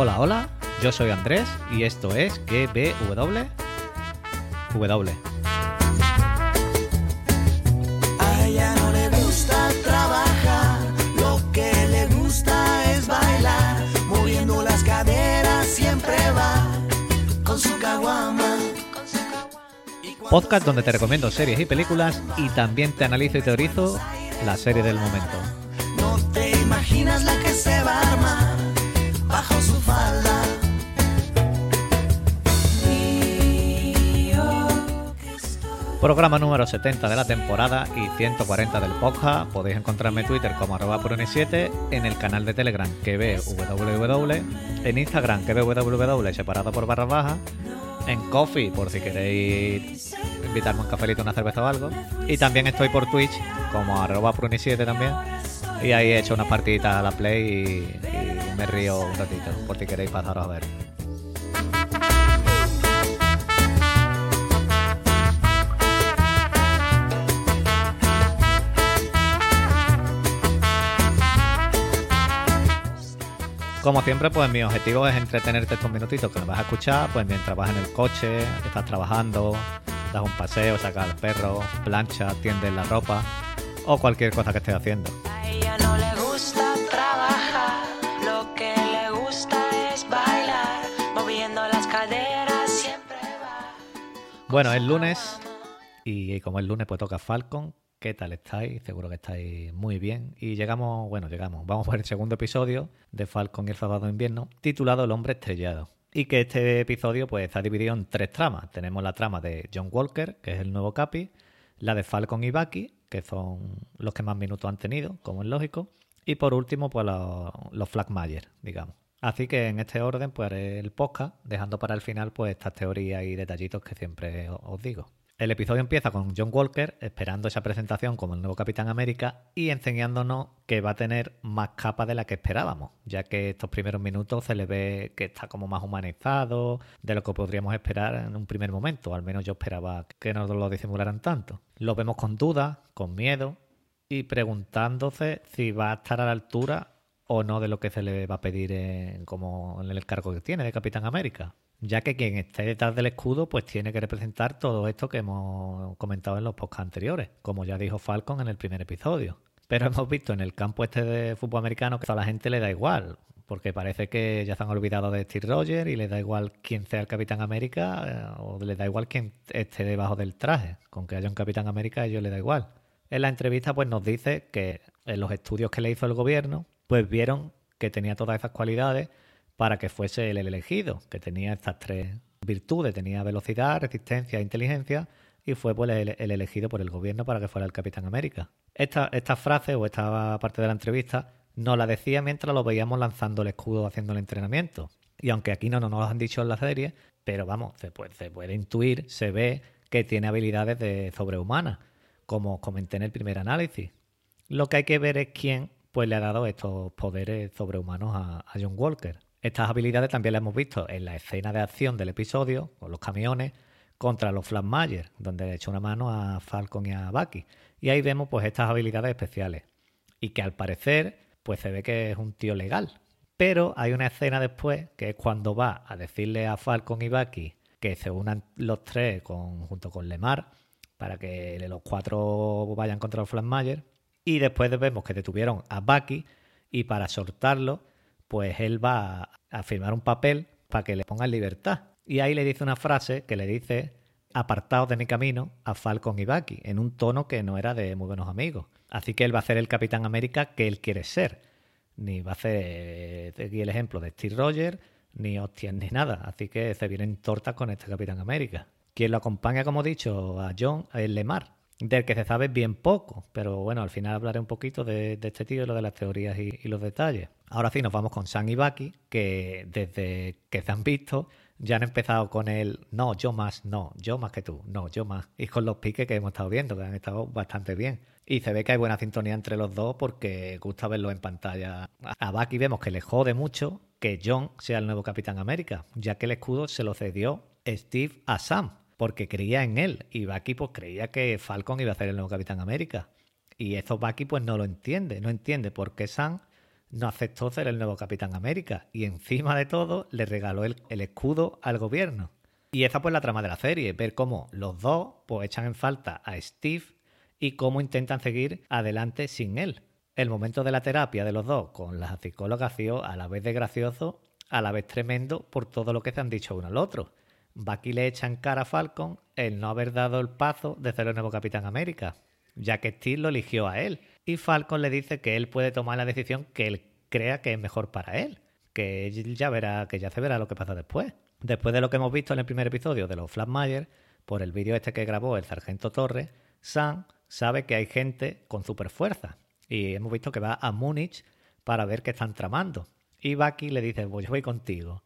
Hola, hola, yo soy Andrés y esto es GBW. W. A ella no le gusta trabajar, lo que le gusta es bailar, moviendo las caderas siempre va con su caguama. Podcast donde te recomiendo series y películas y también te analizo y teorizo la serie del momento. Programa número 70 de la temporada y 140 del podcast. Podéis encontrarme en Twitter como arroba puroni7, en el canal de Telegram que ve www, en Instagram que ve www separado por barra baja, en Coffee por si queréis invitarme un cafelito, una cerveza o algo. Y también estoy por Twitch como arroba puroni7 también. Y ahí he hecho unas partiditas a la Play y, y me río un ratito por si queréis pasaros a ver. Como siempre, pues mi objetivo es entretenerte estos minutitos que me vas a escuchar, pues mientras vas en el coche, estás trabajando, das un paseo, sacas al perro, plancha, tiendes la ropa o cualquier cosa que estés haciendo. A ella no le gusta trabajar, lo que le gusta es bailar, moviendo las caderas siempre va. Bueno, es lunes y como es lunes pues toca Falcon. ¿Qué tal estáis? Seguro que estáis muy bien. Y llegamos, bueno, llegamos, vamos por el segundo episodio de Falcon y el Sábado de Invierno, titulado El Hombre Estrellado. Y que este episodio pues está dividido en tres tramas. Tenemos la trama de John Walker, que es el nuevo Capi, la de Falcon y Bucky, que son los que más minutos han tenido, como es lógico, y por último pues los, los Flagmayer, digamos. Así que en este orden pues haré el podcast, dejando para el final pues estas teorías y detallitos que siempre os digo. El episodio empieza con John Walker esperando esa presentación como el nuevo Capitán América y enseñándonos que va a tener más capa de la que esperábamos, ya que estos primeros minutos se le ve que está como más humanizado de lo que podríamos esperar en un primer momento, al menos yo esperaba que no lo disimularan tanto. Lo vemos con dudas, con miedo y preguntándose si va a estar a la altura o no de lo que se le va a pedir en, como en el cargo que tiene de Capitán América. Ya que quien esté detrás del escudo pues tiene que representar todo esto que hemos comentado en los podcasts anteriores, como ya dijo Falcon en el primer episodio. Pero hemos visto en el campo este de fútbol americano que a la gente le da igual, porque parece que ya se han olvidado de Steve Rogers y le da igual quién sea el Capitán América eh, o le da igual quién esté debajo del traje. Con que haya un Capitán América a ellos les da igual. En la entrevista pues nos dice que en los estudios que le hizo el gobierno pues vieron que tenía todas esas cualidades para que fuese el elegido, que tenía estas tres virtudes, tenía velocidad, resistencia e inteligencia y fue pues, el, el elegido por el gobierno para que fuera el Capitán América. Esta, frase o esta parte de la entrevista nos la decía mientras lo veíamos lanzando el escudo haciendo el entrenamiento. Y aunque aquí no, no nos lo han dicho en la serie, pero vamos, se puede, intuir, se ve que tiene habilidades de sobrehumanas, como comenté en el primer análisis. Lo que hay que ver es quién pues, le ha dado estos poderes sobrehumanos a John Walker. Estas habilidades también las hemos visto en la escena de acción del episodio, con los camiones, contra los Flashmayer, donde le echó una mano a Falcon y a Bucky. Y ahí vemos pues estas habilidades especiales. Y que al parecer, pues se ve que es un tío legal. Pero hay una escena después, que es cuando va a decirle a Falcon y Bucky que se unan los tres con, junto con Lemar para que los cuatro vayan contra los Flashmayer. Y después vemos que detuvieron a Bucky y para soltarlo, pues él va a- firmar un papel para que le pongan libertad. Y ahí le dice una frase que le dice apartados de mi camino a Falcon y Bucky, en un tono que no era de muy buenos amigos. Así que él va a ser el Capitán América que él quiere ser. Ni va a hacer eh, aquí el ejemplo de Steve Rogers, ni hostias ni nada. Así que se vienen tortas con este Capitán América. Quien lo acompaña, como he dicho, a John es Lemar, del que se sabe bien poco, pero bueno, al final hablaré un poquito de, este tío lo de las teorías y, y los detalles. Ahora sí, nos vamos con Sam y Bucky, que desde que se han visto ya han empezado con el no, yo más, no, yo más que tú, no, yo más. Y con los piques que hemos estado viendo, que han estado bastante bien. Y se ve que hay buena sintonía entre los dos porque gusta verlo en pantalla. A Bucky vemos que le jode mucho que John sea el nuevo Capitán América, ya que el escudo se lo cedió Steve a Sam, porque creía en él. Y Bucky pues creía que Falcon iba a ser el nuevo Capitán América. Y eso Bucky pues no lo entiende, no entiende por qué Sam no aceptó ser el nuevo Capitán América y encima de todo le regaló el, escudo al gobierno. Y esa pues la trama de la serie, ver cómo los dos pues echan en falta a Steve y cómo intentan seguir adelante sin él. El momento de la terapia de los dos con la psicóloga ha sido a la vez de gracioso, a la vez tremendo por todo lo que se han dicho uno al otro. Bucky le echa en cara a Falcon el no haber dado el paso de ser el nuevo Capitán América, ya que Steve lo eligió a él. Y Falcon le dice que él puede tomar la decisión que él crea que es mejor para él, que ya verá, que ya se verá lo que pasa después. Después de lo que hemos visto en el primer episodio de los Flatmayer, por el vídeo este que grabó el sargento Torres, Sam sabe que hay gente con superfuerza. Y hemos visto que va a Múnich para ver qué están tramando. Y Bucky le dice, pues yo voy contigo.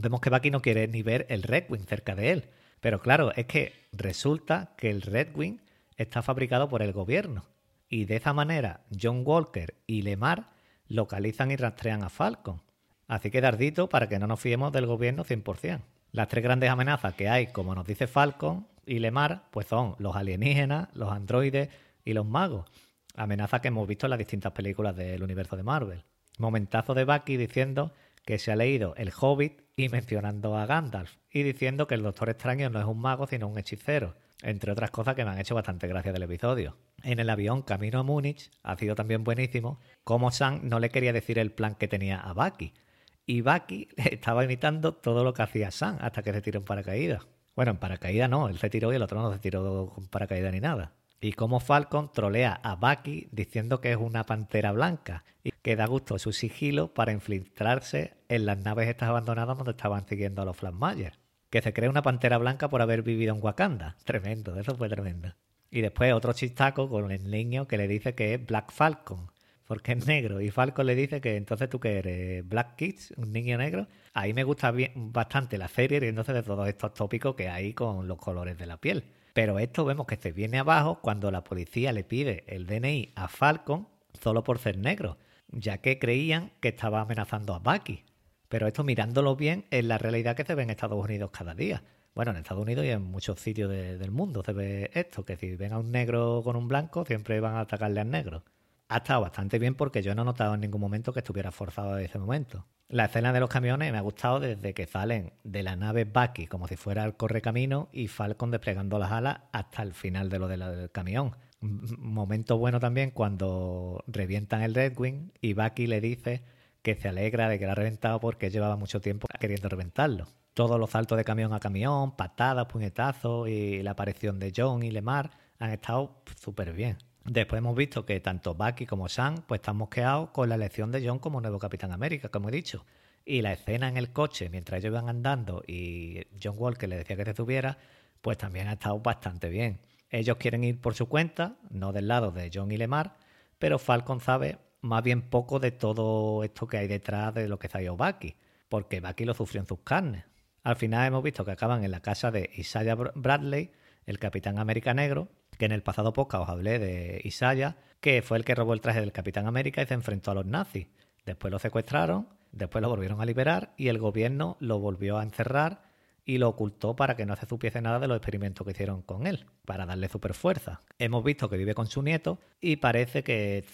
Vemos que Bucky no quiere ni ver el Red Wing cerca de él. Pero claro, es que resulta que el Red Wing está fabricado por el gobierno. Y de esa manera, John Walker y Lemar localizan y rastrean a Falcon. Así que dardito para que no nos fiemos del gobierno 100%. Las tres grandes amenazas que hay, como nos dice Falcon y Lemar, pues son los alienígenas, los androides y los magos. Amenazas que hemos visto en las distintas películas del universo de Marvel. Momentazo de Bucky diciendo que se ha leído El Hobbit y mencionando a Gandalf y diciendo que el Doctor Extraño no es un mago sino un hechicero, entre otras cosas que me han hecho bastante gracia del episodio. En el avión camino a Múnich ha sido también buenísimo como Sam no le quería decir el plan que tenía a Bucky y Bucky estaba imitando todo lo que hacía Sam hasta que se tiró en paracaídas. Bueno, en paracaídas no, él se tiró y el otro no se tiró con paracaídas ni nada. Y como Falcon trolea a Bucky diciendo que es una pantera blanca y que da gusto su sigilo para infiltrarse en las naves estas abandonadas donde estaban siguiendo a los Flammagers. Que se cree una pantera blanca por haber vivido en Wakanda. Tremendo, eso fue tremendo. Y después otro chistaco con el niño que le dice que es Black Falcon porque es negro. Y Falcon le dice que entonces tú que eres Black Kids, un niño negro. Ahí me gusta bien, bastante la serie, riéndose de todos estos tópicos que hay con los colores de la piel. Pero esto vemos que se viene abajo cuando la policía le pide el DNI a Falcon solo por ser negro, ya que creían que estaba amenazando a Bucky. Pero esto mirándolo bien es la realidad que se ve en Estados Unidos cada día. Bueno, en Estados Unidos y en muchos sitios del mundo se ve esto, que si ven a un negro con un blanco siempre van a atacarle al negro ha estado bastante bien porque yo no he notado en ningún momento que estuviera forzado en ese momento. La escena de los camiones me ha gustado desde que salen de la nave Bucky como si fuera el correcamino y Falcon desplegando las alas hasta el final de lo del camión. Momento bueno también cuando revientan el Red Wing y Bucky le dice que se alegra de que lo ha reventado porque llevaba mucho tiempo queriendo reventarlo. Todos los saltos de camión a camión, patadas, puñetazos y la aparición de John y Lemar han estado súper bien. Después hemos visto que tanto Bucky como Sam pues están mosqueados con la elección de John como nuevo Capitán América, como he dicho. Y la escena en el coche mientras ellos iban andando y John Walker le decía que se subiera, pues también ha estado bastante bien. Ellos quieren ir por su cuenta, no del lado de John y Lemar, pero Falcon sabe más bien poco de todo esto que hay detrás de lo que salió Bucky, porque Bucky lo sufrió en sus carnes. Al final hemos visto que acaban en la casa de Isaiah Bradley, el Capitán América Negro, que en el pasado podcast os hablé de Isaiah, que fue el que robó el traje del Capitán América y se enfrentó a los nazis. Después lo secuestraron, después lo volvieron a liberar y el gobierno lo volvió a encerrar y lo ocultó para que no se supiese nada de los experimentos que hicieron con él, para darle super fuerza. Hemos visto que vive con su nieto y parece que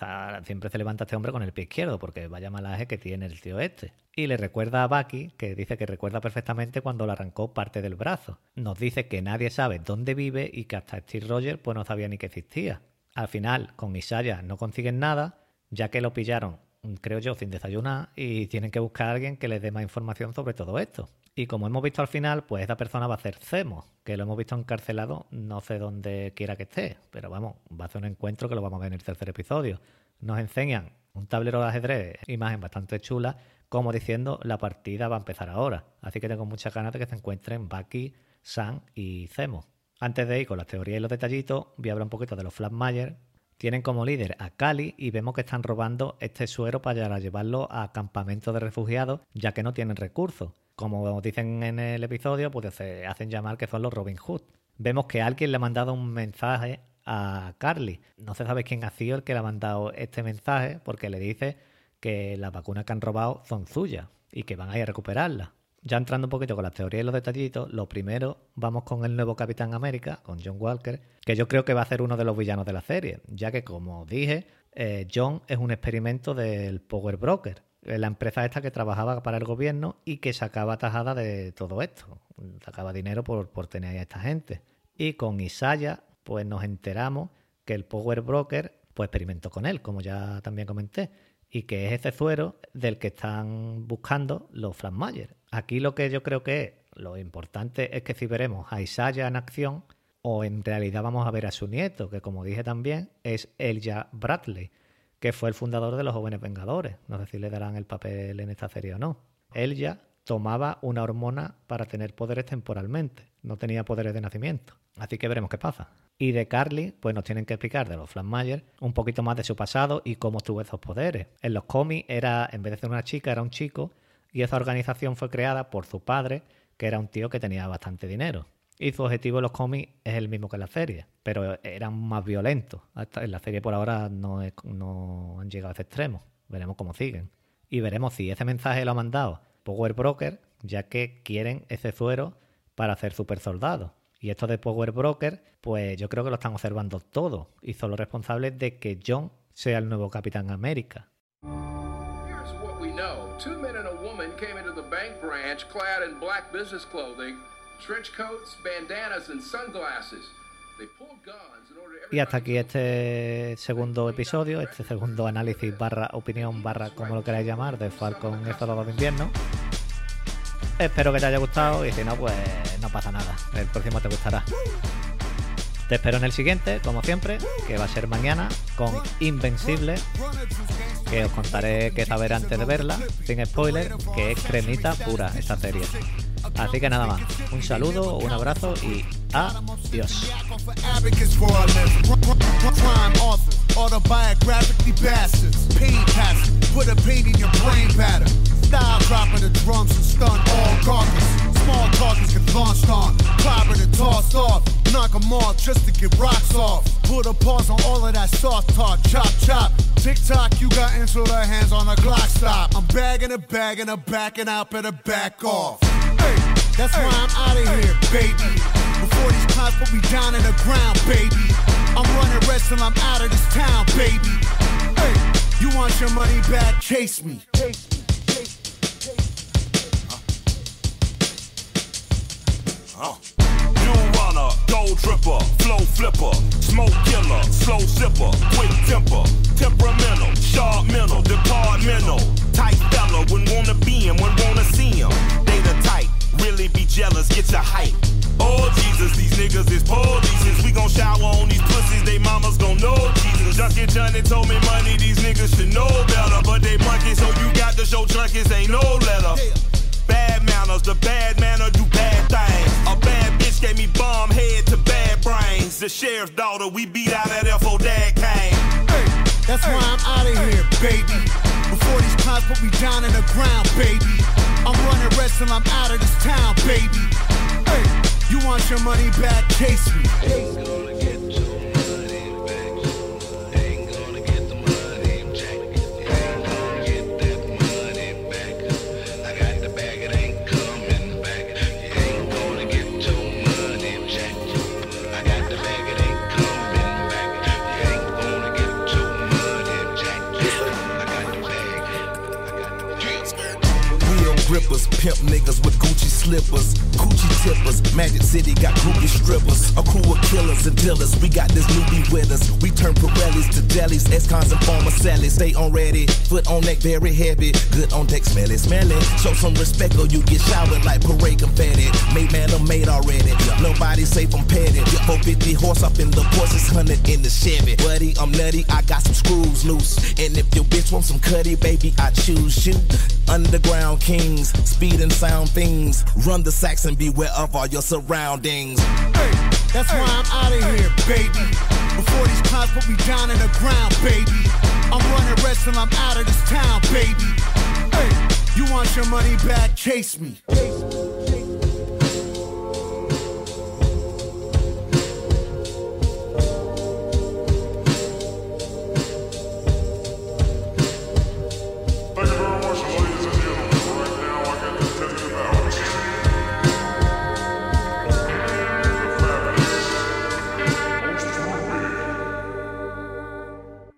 siempre se levanta este hombre con el pie izquierdo, porque vaya malaje que tiene el tío este. Y le recuerda a Bucky, que dice que recuerda perfectamente cuando le arrancó parte del brazo. Nos dice que nadie sabe dónde vive y que hasta Steve Rogers pues no sabía ni que existía. Al final, con Isaiah no consiguen nada, ya que lo pillaron, creo yo, sin desayunar y tienen que buscar a alguien que les dé más información sobre todo esto. Y como hemos visto al final, pues esta persona va a ser Cemo, que lo hemos visto encarcelado, no sé dónde quiera que esté, pero vamos, va a ser un encuentro que lo vamos a ver en el tercer episodio. Nos enseñan un tablero de ajedrez, imagen bastante chula, como diciendo la partida va a empezar ahora. Así que tengo muchas ganas de que se encuentren Bucky, Sam y Cemo. Antes de ir con las teorías y los detallitos, voy a hablar un poquito de los Flatmayer. Tienen como líder a Cali y vemos que están robando este suero para llevarlo a campamentos de refugiados, ya que no tienen recursos como dicen en el episodio, pues se hacen llamar que son los Robin Hood. Vemos que alguien le ha mandado un mensaje a Carly. No se sabe quién ha sido el que le ha mandado este mensaje porque le dice que las vacunas que han robado son suyas y que van a ir a recuperarlas. Ya entrando un poquito con las teorías y los detallitos, lo primero vamos con el nuevo Capitán América, con John Walker, que yo creo que va a ser uno de los villanos de la serie, ya que como dije, eh, John es un experimento del Power Broker, la empresa esta que trabajaba para el gobierno y que sacaba tajada de todo esto, sacaba dinero por, por tener a esta gente. Y con Isaya, pues nos enteramos que el Power Broker, pues experimentó con él, como ya también comenté, y que es ese suero del que están buscando los Mayer. Aquí lo que yo creo que es lo importante es que si veremos a Isaiah en acción, o en realidad vamos a ver a su nieto, que como dije también, es Elijah Bradley, que fue el fundador de los Jóvenes Vengadores. No sé si le darán el papel en esta serie o no. Elijah tomaba una hormona para tener poderes temporalmente, no tenía poderes de nacimiento. Así que veremos qué pasa. Y de Carly, pues nos tienen que explicar de los Flammagers un poquito más de su pasado y cómo tuvo esos poderes. En los cómics era, en vez de ser una chica, era un chico, y esa organización fue creada por su padre, que era un tío que tenía bastante dinero. Y su objetivo en los cómics es el mismo que en la serie, pero eran más violentos. En la serie por ahora no, no han llegado a ese extremo. Veremos cómo siguen. Y veremos si ese mensaje lo ha mandado Power Broker, ya que quieren ese suero para hacer super soldados. Y esto de Power Broker, pues yo creo que lo están observando todo y son los responsables de que John sea el nuevo Capitán América. Two men and a woman came into the bank branch clad in black business trench coats, bandanas and sunglasses. Y hasta aquí este segundo episodio, este segundo análisis barra opinión barra como lo queráis llamar de Falcon y Soldado de Invierno. Espero que te haya gustado y si no, pues no pasa nada. El próximo te gustará. Te espero en el siguiente, como siempre, que va a ser mañana con Invencible, que os contaré qué saber antes de verla, sin spoiler, que es cremita pura esta serie. Así que nada más, un saludo, un abrazo y adiós. autobiographically bastards. Pain passes, put a pain in your brain pattern. Style dropping the drums and stun all gawkers. Small targets get launched on, clobbered and tossed off. Knock 'em off just to get rocks off. Put a pause on all of that soft talk, chop chop. Tick tock, you got into the hands on the Glock stop. I'm bagging it, bagging it, backing out, better back off. That's why I'm out of here, baby. Before these clowns put me down in the ground, baby. I'm running rest till I'm out of this town, baby. Hey, you want your money back? Chase me. Me. You runner, gold dripper, flow flipper, smoke killer, slow sipper, quick temper, temperamental, sharp mental, departmental, tight fella, when wanna be him, when wanna see him. They the type, really be jealous, get your hype. Oh Jesus, these niggas is Jesus. We gon' shower on these pussies, they mamas gon' know Jesus. Junkie Johnny told me money, these niggas should know better. But they monkey, so you got to show junkies ain't no letter. Bad manners, the bad manner do bad things. A bad bitch gave me bomb head to bad brains. The sheriff's daughter, we beat out that FO dad came. Hey, that's why I'm out of here, baby. Before these clowns put me down in the ground, baby. I'm running rest till I'm out of this town, baby. Hey, you want your money back? Chase me. slippers tippers. Magic City got groupie strippers, a crew of killers and dealers. We got this newbie with us. We turn Pirellis to delis. ex-cons and former sellies. Stay on ready, foot on neck, very heavy. Good on deck, smelly, smelly. Show some respect or you get showered like parade confetti. Made man, I'm made already. Nobody safe, I'm petty. 450 horse up in the Porsche, 600 in the Chevy. Buddy, I'm nutty, I got some screws loose. And if your bitch wants some cutty, baby, I choose you. Underground kings, speed and sound things. Run the sacks and beware of all your surroundings. Hey, that's why I'm out of here, baby. Before these clowns put me down in the ground, baby. I'm running rest till I'm out of this town, baby. Hey, you want your money back? Chase me.